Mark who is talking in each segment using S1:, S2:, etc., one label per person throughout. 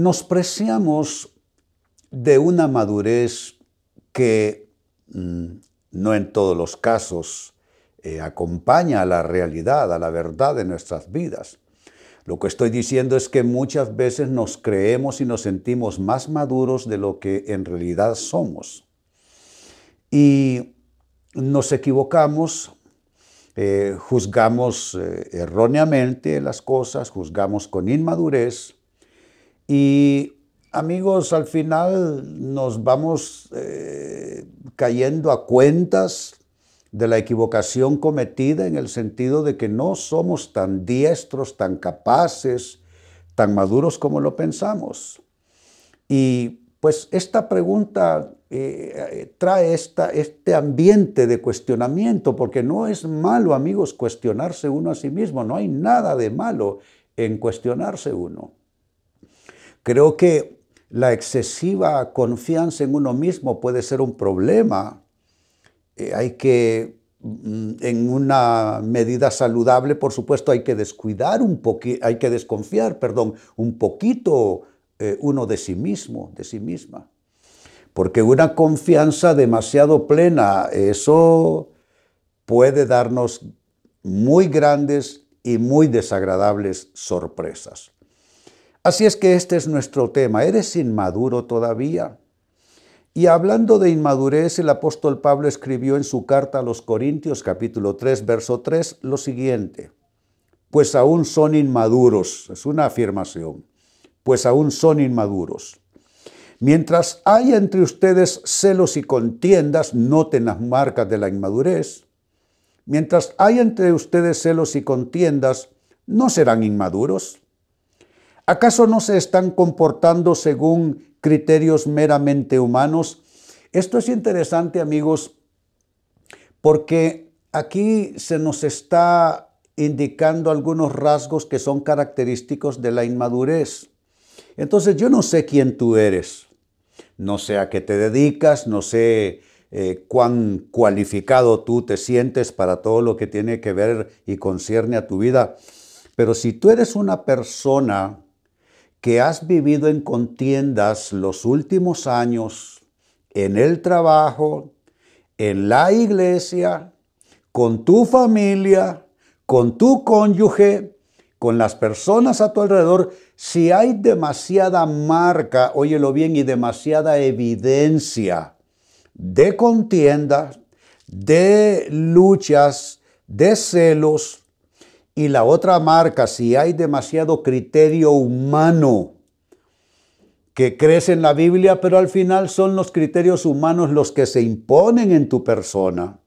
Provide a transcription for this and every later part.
S1: Nos preciamos de una madurez que mm, no en todos los casos eh, acompaña a la realidad, a la verdad de nuestras vidas. Lo que estoy diciendo es que muchas veces nos creemos y nos sentimos más maduros de lo que en realidad somos. Y nos equivocamos, eh, juzgamos eh, erróneamente las cosas, juzgamos con inmadurez y amigos, al final nos vamos eh, cayendo a cuentas de la equivocación cometida en el sentido de que no somos tan diestros, tan capaces, tan maduros como lo pensamos. Y pues esta pregunta eh, trae esta, este ambiente de cuestionamiento, porque no es malo, amigos, cuestionarse uno a sí mismo, no hay nada de malo en cuestionarse uno. Creo que la excesiva confianza en uno mismo puede ser un problema. Eh, hay que, mm, en una medida saludable, por supuesto, hay que descuidar un poquito, hay que desconfiar, perdón, un poquito eh, uno de sí mismo, de sí misma. Porque una confianza demasiado plena, eso puede darnos muy grandes y muy desagradables sorpresas. Así es que este es nuestro tema. ¿Eres inmaduro todavía? Y hablando de inmadurez, el apóstol Pablo escribió en su carta a los Corintios capítulo 3, verso 3, lo siguiente. Pues aún son inmaduros. Es una afirmación. Pues aún son inmaduros. Mientras haya entre ustedes celos y contiendas, noten las marcas de la inmadurez. Mientras haya entre ustedes celos y contiendas, ¿no serán inmaduros? ¿Acaso no se están comportando según criterios meramente humanos? Esto es interesante, amigos, porque aquí se nos está indicando algunos rasgos que son característicos de la inmadurez. Entonces yo no sé quién tú eres, no sé a qué te dedicas, no sé eh, cuán cualificado tú te sientes para todo lo que tiene que ver y concierne a tu vida, pero si tú eres una persona que has vivido en contiendas los últimos años en el trabajo, en la iglesia, con tu familia, con tu cónyuge, con las personas a tu alrededor, si hay demasiada marca, óyelo bien, y demasiada evidencia de contiendas, de luchas, de celos, y la otra marca, si hay demasiado criterio humano que crece en la Biblia, pero al final son los criterios humanos los que se imponen en tu persona.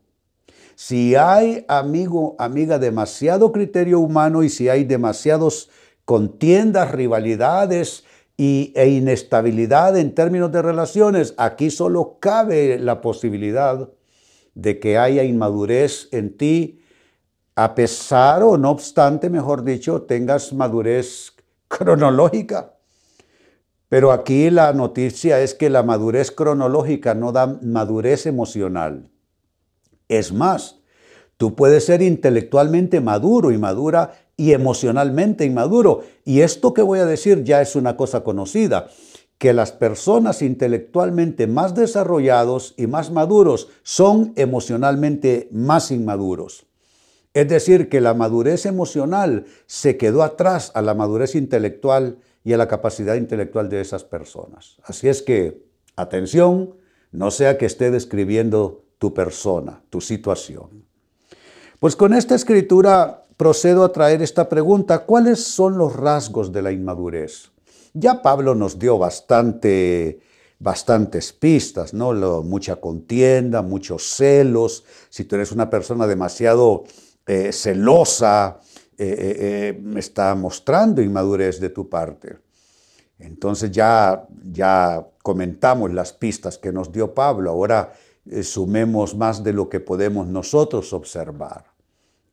S1: Si hay, amigo, amiga, demasiado criterio humano y si hay demasiados contiendas, rivalidades y, e inestabilidad en términos de relaciones, aquí solo cabe la posibilidad de que haya inmadurez en ti a pesar o no obstante, mejor dicho, tengas madurez cronológica. Pero aquí la noticia es que la madurez cronológica no da madurez emocional. Es más, tú puedes ser intelectualmente maduro y madura y emocionalmente inmaduro. Y esto que voy a decir ya es una cosa conocida, que las personas intelectualmente más desarrollados y más maduros son emocionalmente más inmaduros. Es decir, que la madurez emocional se quedó atrás a la madurez intelectual y a la capacidad intelectual de esas personas. Así es que, atención, no sea que esté describiendo tu persona, tu situación. Pues con esta escritura procedo a traer esta pregunta, ¿cuáles son los rasgos de la inmadurez? Ya Pablo nos dio bastante, bastantes pistas, ¿no? mucha contienda, muchos celos, si tú eres una persona demasiado eh, celosa, eh, eh, está mostrando inmadurez de tu parte. Entonces ya, ya comentamos las pistas que nos dio Pablo, ahora sumemos más de lo que podemos nosotros observar.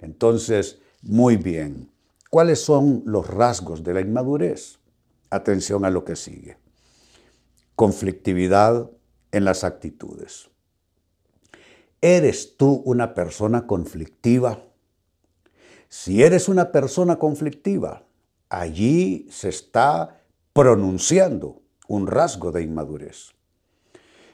S1: Entonces, muy bien, ¿cuáles son los rasgos de la inmadurez? Atención a lo que sigue. Conflictividad en las actitudes. ¿Eres tú una persona conflictiva? Si eres una persona conflictiva, allí se está pronunciando un rasgo de inmadurez.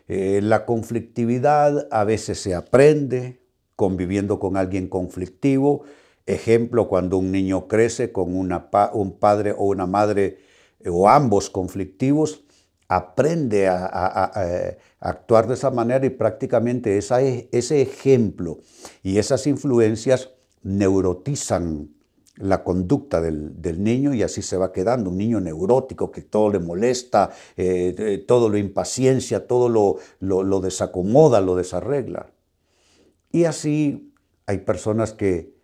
S1: Eh, la conflictividad a veces se aprende conviviendo con alguien conflictivo. Ejemplo, cuando un niño crece con un padre o una madre eh, o ambos conflictivos, aprende a, actuar de esa manera y prácticamente ese ejemplo y esas influencias neurotizan la conducta del, niño y así se va quedando, un niño neurótico que todo le molesta, eh, todo lo impaciencia, todo lo, lo desacomoda, lo desarregla. Y así hay personas que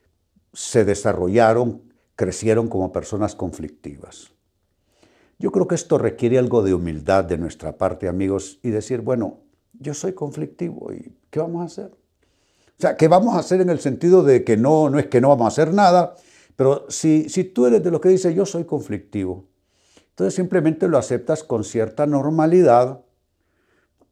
S1: se desarrollaron, crecieron como personas conflictivas. Yo creo que esto requiere algo de humildad de nuestra parte, amigos, y decir, bueno, yo soy conflictivo y ¿qué vamos a hacer? O sea, ¿qué vamos a hacer en el sentido de que no, no es que no vamos a hacer nada, pero si, si tú eres de los que dice yo soy conflictivo, entonces simplemente lo aceptas con cierta normalidad.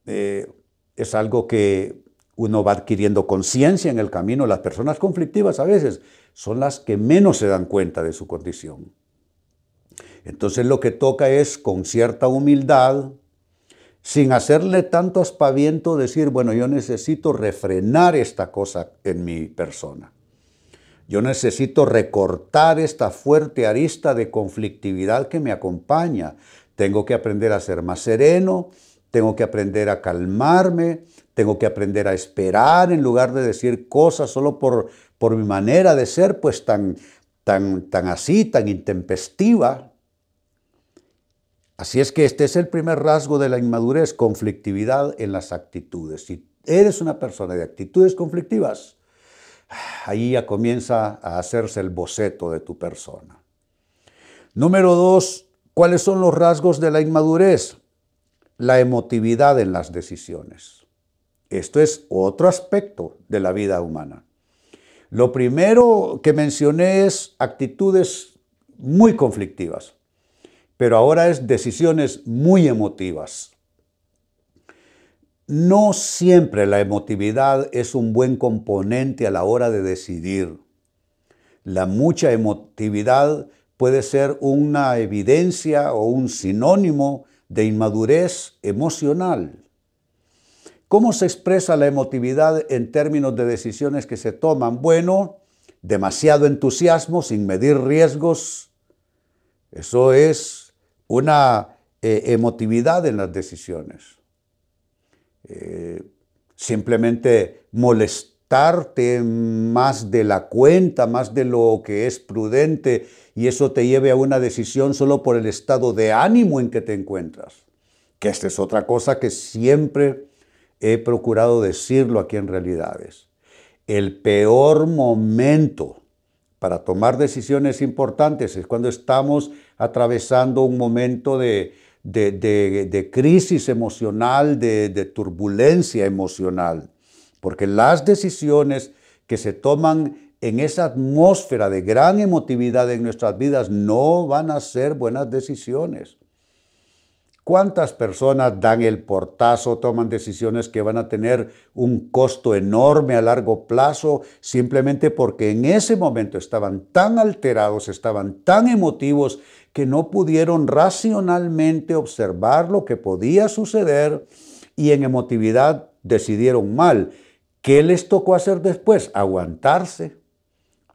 S1: Eh, es algo que uno va adquiriendo conciencia en el camino. Las personas conflictivas a veces son las que menos se dan cuenta de su condición. Entonces lo que toca es con cierta humildad, sin hacerle tanto aspaviento, decir, bueno, yo necesito refrenar esta cosa en mi persona. Yo necesito recortar esta fuerte arista de conflictividad que me acompaña. Tengo que aprender a ser más sereno, tengo que aprender a calmarme, tengo que aprender a esperar en lugar de decir cosas solo por, por mi manera de ser, pues tan, tan, tan así, tan intempestiva. Así es que este es el primer rasgo de la inmadurez, conflictividad en las actitudes. Si eres una persona de actitudes conflictivas, ahí ya comienza a hacerse el boceto de tu persona. Número dos, ¿cuáles son los rasgos de la inmadurez? La emotividad en las decisiones. Esto es otro aspecto de la vida humana. Lo primero que mencioné es actitudes muy conflictivas, pero ahora es decisiones muy emotivas. No siempre la emotividad es un buen componente a la hora de decidir. La mucha emotividad puede ser una evidencia o un sinónimo de inmadurez emocional. ¿Cómo se expresa la emotividad en términos de decisiones que se toman? Bueno, demasiado entusiasmo sin medir riesgos. Eso es una eh, emotividad en las decisiones. Eh, simplemente molestarte más de la cuenta, más de lo que es prudente, y eso te lleve a una decisión solo por el estado de ánimo en que te encuentras. Que esta es otra cosa que siempre he procurado decirlo aquí en realidades. El peor momento para tomar decisiones importantes es cuando estamos atravesando un momento de, de, crisis emocional, de, turbulencia emocional, porque las decisiones que se toman en esa atmósfera de gran emotividad en nuestras vidas no van a ser buenas decisiones. ¿Cuántas personas dan el portazo, toman decisiones que van a tener un costo enorme a largo plazo simplemente porque en ese momento estaban tan alterados, estaban tan emotivos que no pudieron racionalmente observar lo que podía suceder y en emotividad decidieron mal. ¿Qué les tocó hacer después? Aguantarse.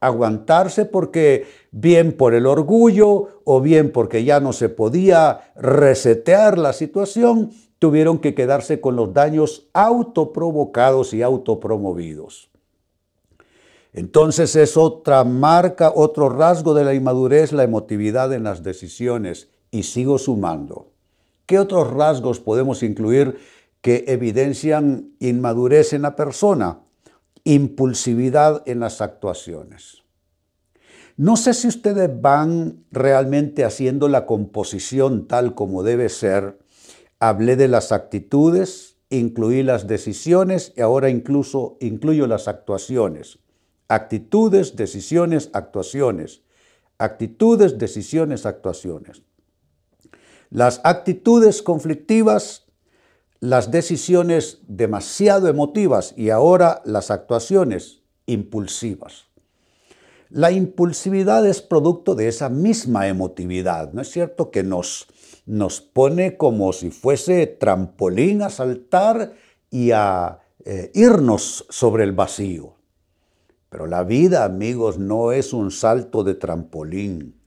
S1: Aguantarse porque bien por el orgullo o bien porque ya no se podía resetear la situación, tuvieron que quedarse con los daños autoprovocados y autopromovidos. Entonces es otra marca, otro rasgo de la inmadurez, la emotividad en las decisiones. Y sigo sumando. ¿Qué otros rasgos podemos incluir que evidencian inmadurez en la persona? Impulsividad en las actuaciones. No sé si ustedes van realmente haciendo la composición tal como debe ser. Hablé de las actitudes, incluí las decisiones y ahora incluso incluyo las actuaciones. Actitudes, decisiones, actuaciones. Actitudes, decisiones, actuaciones. Las actitudes conflictivas, las decisiones demasiado emotivas y ahora las actuaciones impulsivas. La impulsividad es producto de esa misma emotividad, ¿no es cierto? Que nos, nos pone como si fuese trampolín a saltar y a eh, irnos sobre el vacío. Pero la vida, amigos, no es un salto de trampolín.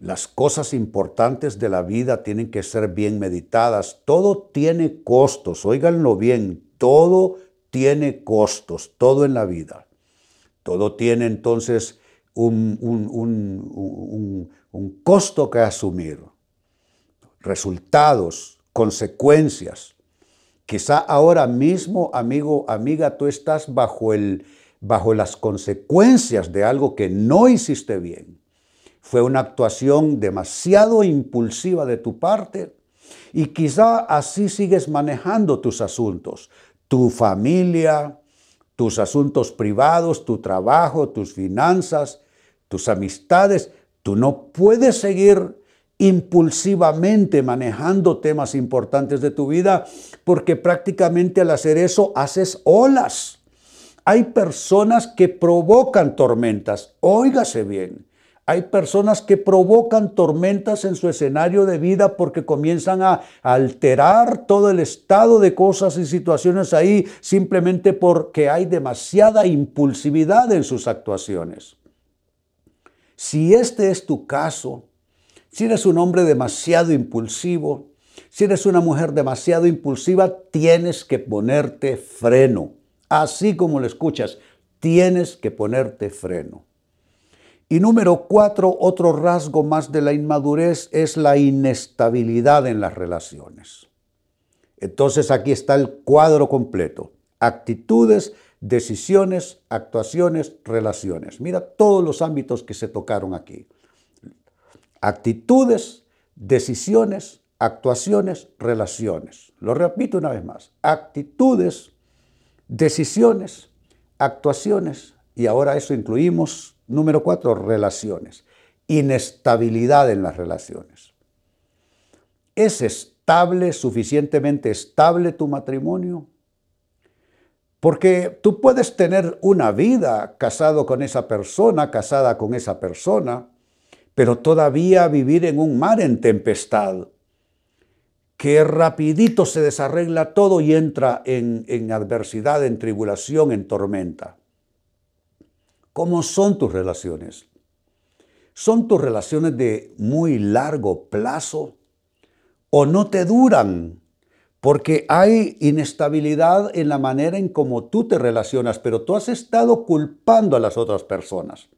S1: Las cosas importantes de la vida tienen que ser bien meditadas. Todo tiene costos, óiganlo bien, todo tiene costos, todo en la vida. Todo tiene entonces un, un, costo que asumir, resultados, consecuencias. Quizá ahora mismo, amigo, amiga, tú estás bajo, el, bajo las consecuencias de algo que no hiciste bien. Fue una actuación demasiado impulsiva de tu parte y quizá así sigues manejando tus asuntos, tu familia, tus asuntos privados, tu trabajo, tus finanzas, tus amistades. Tú no puedes seguir impulsivamente manejando temas importantes de tu vida porque prácticamente al hacer eso haces olas. Hay personas que provocan tormentas, óigase bien. Hay personas que provocan tormentas en su escenario de vida porque comienzan a alterar todo el estado de cosas y situaciones ahí simplemente porque hay demasiada impulsividad en sus actuaciones. Si este es tu caso, si eres un hombre demasiado impulsivo, si eres una mujer demasiado impulsiva, tienes que ponerte freno. Así como lo escuchas, tienes que ponerte freno. Y número cuatro, otro rasgo más de la inmadurez es la inestabilidad en las relaciones. Entonces aquí está el cuadro completo. Actitudes, decisiones, actuaciones, relaciones. Mira todos los ámbitos que se tocaron aquí. Actitudes, decisiones, actuaciones, relaciones. Lo repito una vez más. Actitudes, decisiones, actuaciones, y ahora eso incluimos Número cuatro, relaciones. Inestabilidad en las relaciones. ¿Es estable, suficientemente estable tu matrimonio? Porque tú puedes tener una vida casado con esa persona, casada con esa persona, pero todavía vivir en un mar en tempestad, que rapidito se desarregla todo y entra en, en adversidad, en tribulación, en tormenta. ¿Cómo son tus relaciones? ¿Son tus relaciones de muy largo plazo o no te duran? Porque hay inestabilidad en la manera en cómo tú te relacionas, pero tú has estado culpando a las otras personas.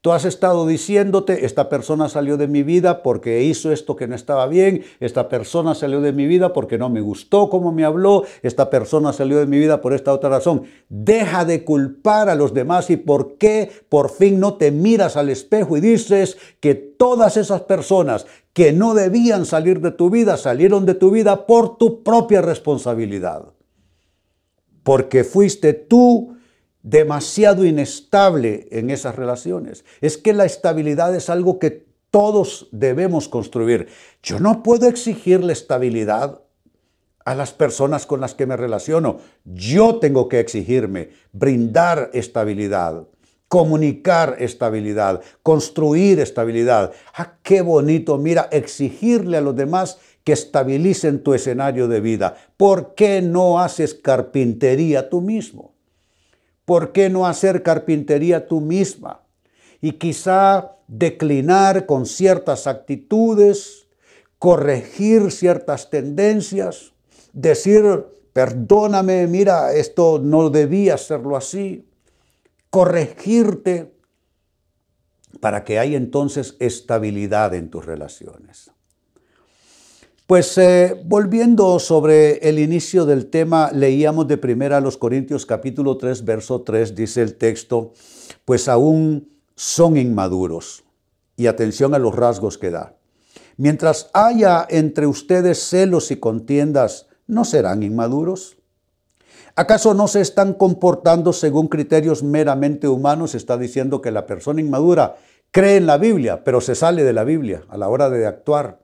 S1: Tú has estado diciéndote, esta persona salió de mi vida porque hizo esto que no estaba bien, esta persona salió de mi vida porque no me gustó cómo me habló, esta persona salió de mi vida por esta otra razón. Deja de culpar a los demás y por qué por fin no te miras al espejo y dices que todas esas personas que no debían salir de tu vida salieron de tu vida por tu propia responsabilidad. Porque fuiste tú demasiado inestable en esas relaciones. Es que la estabilidad es algo que todos debemos construir. Yo no puedo exigirle estabilidad a las personas con las que me relaciono. Yo tengo que exigirme, brindar estabilidad, comunicar estabilidad, construir estabilidad. Ah, qué bonito, mira, exigirle a los demás que estabilicen tu escenario de vida. ¿Por qué no haces carpintería tú mismo? ¿Por qué no hacer carpintería tú misma? Y quizá declinar con ciertas actitudes, corregir ciertas tendencias, decir, perdóname, mira, esto no debía hacerlo así, corregirte para que haya entonces estabilidad en tus relaciones. Pues eh, volviendo sobre el inicio del tema, leíamos de primera a los Corintios capítulo 3, verso 3, dice el texto, pues aún son inmaduros. Y atención a los rasgos que da. Mientras haya entre ustedes celos y contiendas, ¿no serán inmaduros? ¿Acaso no se están comportando según criterios meramente humanos? Está diciendo que la persona inmadura cree en la Biblia, pero se sale de la Biblia a la hora de actuar,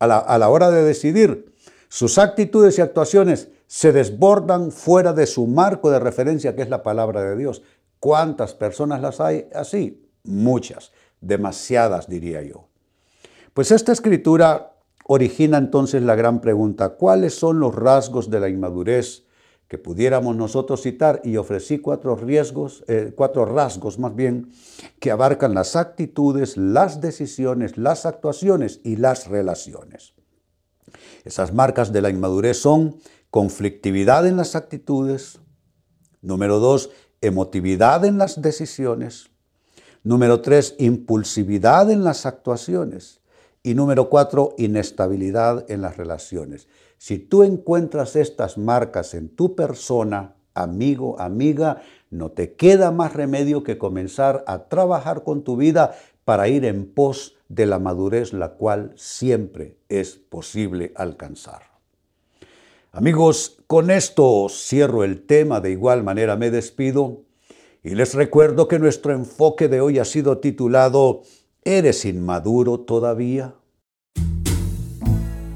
S1: a la, a la hora de decidir. Sus actitudes y actuaciones se desbordan fuera de su marco de referencia, que es la palabra de Dios. ¿Cuántas personas las hay así? Muchas, demasiadas diría yo. Pues esta escritura origina entonces la gran pregunta, ¿cuáles son los rasgos de la inmadurez que pudiéramos nosotros citar? Y ofrecí cuatro riesgos, eh, cuatro rasgos más bien, que abarcan las actitudes, las decisiones, las actuaciones y las relaciones. Esas marcas de la inmadurez son conflictividad en las actitudes, número dos, emotividad en las decisiones, número tres, impulsividad en las actuaciones y número cuatro, inestabilidad en las relaciones. Si tú encuentras estas marcas en tu persona, amigo, amiga, no te queda más remedio que comenzar a trabajar con tu vida para ir en pos de la madurez, la cual siempre es posible alcanzar. Amigos, con esto cierro el tema, de igual manera me despido y les recuerdo que nuestro enfoque de hoy ha sido titulado ¿Eres inmaduro todavía?